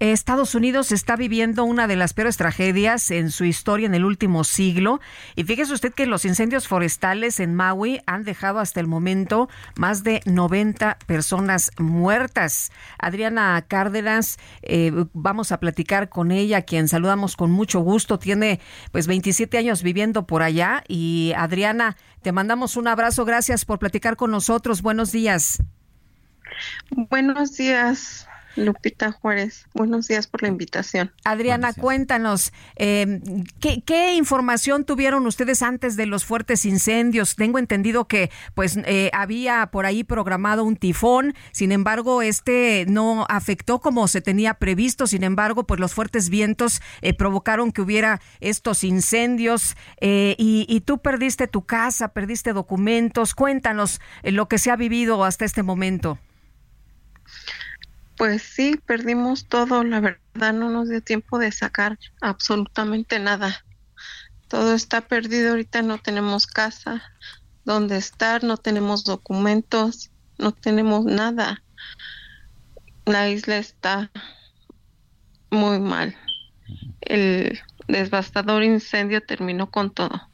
Estados Unidos está viviendo una de las peores tragedias en su historia en el último siglo. Y fíjese usted que los incendios forestales en Maui han dejado hasta el momento más de 90 personas muertas. Adriana Cárdenas, eh, vamos a platicar con ella, quien saludamos con mucho gusto. Tiene pues 27 años viviendo por allá. Y Adriana, te mandamos un abrazo. Gracias por platicar con nosotros. Buenos días. Buenos días. Lupita Juárez, buenos días por la invitación. Adriana, cuéntanos, eh, ¿qué, información tuvieron ustedes antes de los fuertes incendios? Tengo entendido que pues eh, había por ahí programado un tifón, sin embargo, este no afectó como se tenía previsto, sin embargo, pues los fuertes vientos eh, provocaron que hubiera estos incendios y, y, tú perdiste tu casa, perdiste documentos. Cuéntanos lo que se ha vivido hasta este momento. Pues sí, perdimos todo, la verdad no nos dio tiempo de sacar absolutamente nada. Todo está perdido, ahorita no tenemos casa donde estar, no tenemos documentos, no tenemos nada. La isla está muy mal. El devastador incendio terminó con todo.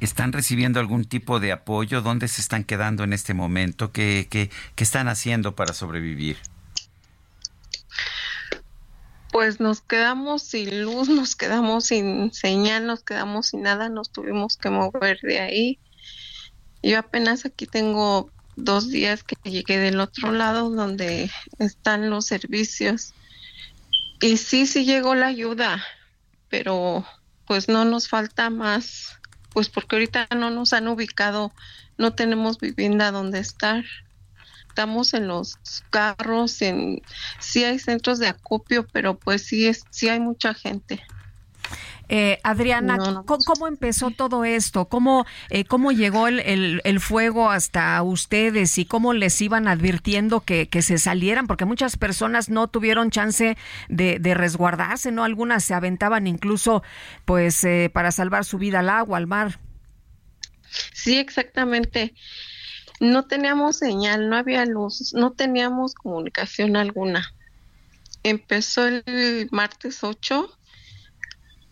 ¿Están recibiendo algún tipo de apoyo? ¿Dónde se están quedando en este momento? ¿Qué, qué, qué están haciendo para sobrevivir? Pues nos quedamos sin luz, nos quedamos sin señal, nos quedamos sin nada, nos tuvimos que mover de ahí. Yo apenas aquí tengo dos días que llegué del otro lado donde están los servicios. Y sí, sí llegó la ayuda, pero pues no nos falta más, pues porque ahorita no nos han ubicado, no tenemos vivienda donde estar estamos en los carros, en sí hay centros de acopio, pero pues sí es sí hay mucha gente. Eh, Adriana, ¿cómo, empezó todo esto? ¿Cómo, eh, cómo llegó el, el, fuego hasta ustedes y cómo les iban advirtiendo que, que se salieran? Porque muchas personas no tuvieron chance de, de resguardarse, ¿no? Algunas se aventaban incluso pues eh, para salvar su vida al agua, al mar. Sí, exactamente no teníamos señal, no había luz, no teníamos comunicación alguna. Empezó el martes 8,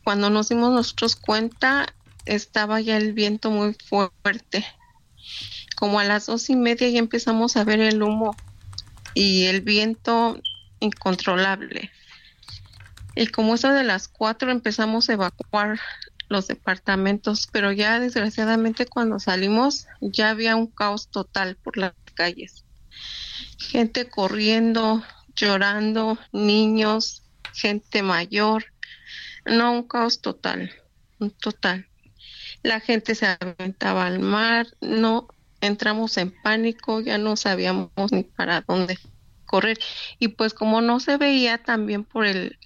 cuando nos dimos nosotros cuenta, estaba ya el viento muy fuerte. Como a las dos y media ya empezamos a ver el humo y el viento incontrolable. Y como eso de las cuatro empezamos a evacuar los departamentos, pero ya desgraciadamente cuando salimos ya había un caos total por las calles. Gente corriendo, llorando, niños, gente mayor, no un caos total, un total. La gente se aventaba al mar, no entramos en pánico, ya no sabíamos ni para dónde correr. Y pues como no se veía también por el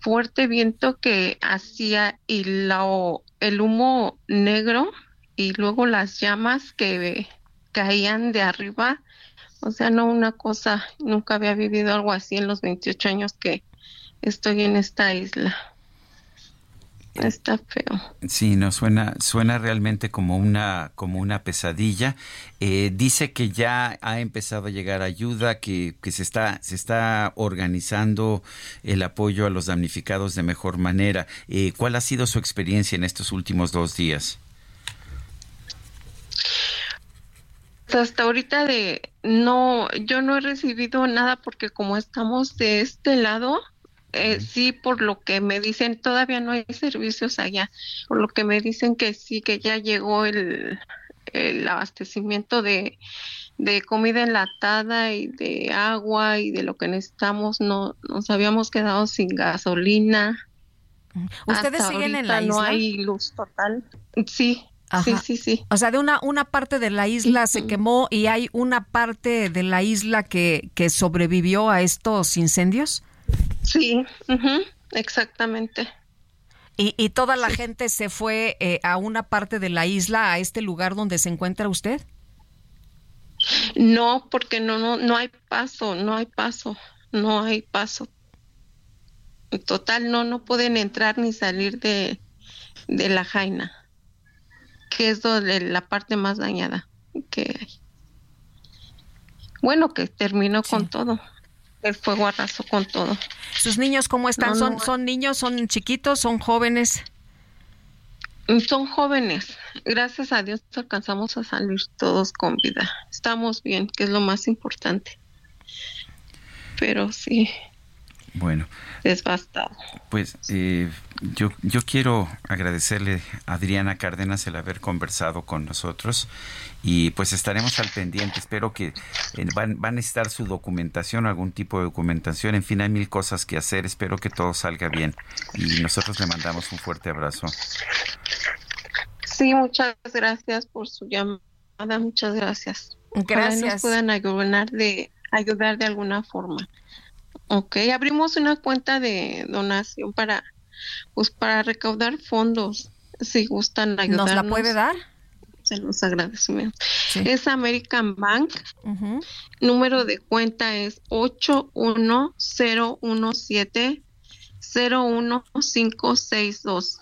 fuerte viento que hacía y el humo negro y luego las llamas que caían de arriba. O sea, no una cosa, nunca había vivido algo así en los 28 años que estoy en esta isla. Está feo. Sí, no suena suena realmente como una como una pesadilla. Eh, dice que ya ha empezado a llegar ayuda, que, que se está se está organizando el apoyo a los damnificados de mejor manera. Eh, ¿Cuál ha sido su experiencia en estos últimos dos días? Hasta ahorita de no, yo no he recibido nada porque como estamos de este lado, eh, sí, por lo que me dicen, todavía no hay servicios allá, por lo que me dicen que sí, que ya llegó el, el abastecimiento de, de comida enlatada y de agua y de lo que necesitamos, no nos habíamos quedado sin gasolina. ¿Ustedes siguen en la isla? No hay luz total. Sí, Sí, sí, sí. O sea, de una, una parte de la isla se quemó y hay una parte de la isla que, que sobrevivió a estos incendios. Sí, exactamente. ¿Y, ¿Y, toda la gente se fue eh, a una parte de la isla, a este lugar donde se encuentra usted? No, porque no, no, no hay paso, no hay paso, no hay paso. En total, no, no pueden entrar ni salir de, de la Jaina, que es donde la parte más dañada que hay. Bueno, que terminó con todo. El fuego arrasó con todo. ¿Sus niños cómo están? ¿Son, ¿Son niños? ¿Son chiquitos? ¿Son jóvenes? Son jóvenes. Gracias a Dios alcanzamos a salir todos con vida. Estamos bien, que es lo más importante. Pero sí. Bueno. Desbastado. Pues eh, yo, yo quiero agradecerle a Adriana Cárdenas el haber conversado con nosotros y pues estaremos al pendiente. Espero que eh, van, van a estar su documentación, algún tipo de documentación. En fin, hay mil cosas que hacer. Espero que todo salga bien y nosotros le mandamos un fuerte abrazo. Sí, muchas gracias por su llamada. Muchas gracias. Gracias. Ojalá nos puedan ayudar de, ayudar de alguna forma. Ok, abrimos una cuenta de donación para, pues para recaudar fondos. Si gustan ayudarnos. ¿Nos la puede dar? Se los agradecemos. Sí. Es American Bank. Uh -huh. Número de cuenta es 81017 01562.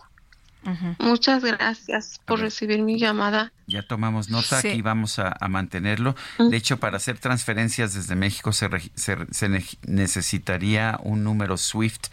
Uh -huh. Muchas gracias por recibir mi llamada. Ya tomamos nota, sí. aquí vamos a, a mantenerlo. De hecho, para hacer transferencias desde México se, se, se, necesitaría un número SWIFT,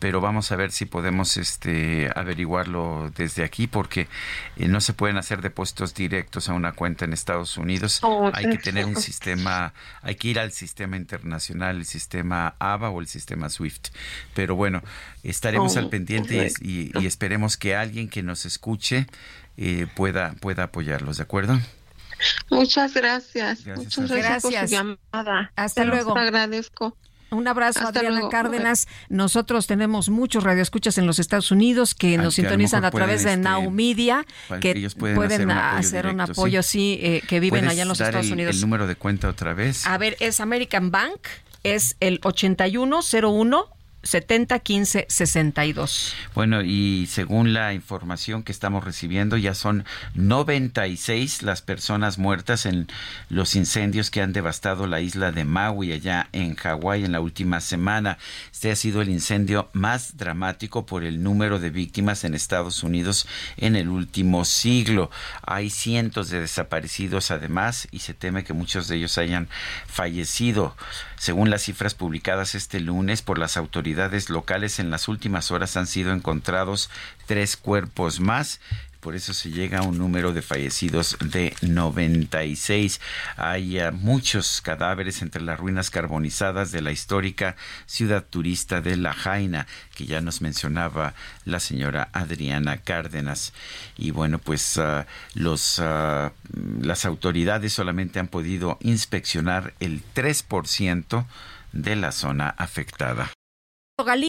pero vamos a ver si podemos este, averiguarlo desde aquí, porque eh, no se pueden hacer depósitos directos a una cuenta en Estados Unidos. Oh, hay que tener un sistema, hay que ir al sistema internacional, el sistema ABA o el sistema SWIFT. Pero bueno, estaremos oh, al pendiente y, y, y esperemos que alguien que nos escuche eh, pueda, pueda apoyarlos, ¿de acuerdo? Muchas gracias. gracias Muchas gracias, por su llamada. Hasta luego. agradezco. Un abrazo, Hasta Adriana luego. Cárdenas. Nosotros tenemos muchos radioescuchas en los Estados Unidos que nos que a lo sintonizan a, través de este, Now Media, que ellos pueden pueden, hacer un apoyo hacer un directo, apoyo, sí, eh, que viven ¿Puedes allá en los dar Estados el, Unidos. el número de cuenta otra vez? A ver, es American Bank, es el 8101 7015 62. Bueno, y según la información que estamos recibiendo, ya son 96 las personas muertas en los incendios que han devastado la isla de Maui, allá en Hawái, en la última semana. Este ha sido el incendio más dramático por el número de víctimas en Estados Unidos en el último siglo. Hay cientos de desaparecidos además y se teme que muchos de ellos hayan fallecido. Según las cifras publicadas este lunes por las autoridades locales, en las últimas horas han sido encontrados tres cuerpos más. Por eso se llega a un número de fallecidos de 96. Hay uh, muchos cadáveres entre las ruinas carbonizadas de la histórica ciudad turista de La Jaina, que ya nos mencionaba la señora Adriana Cárdenas. Y bueno, pues uh, los, uh, las autoridades solamente han podido inspeccionar el 3% de la zona afectada. Gali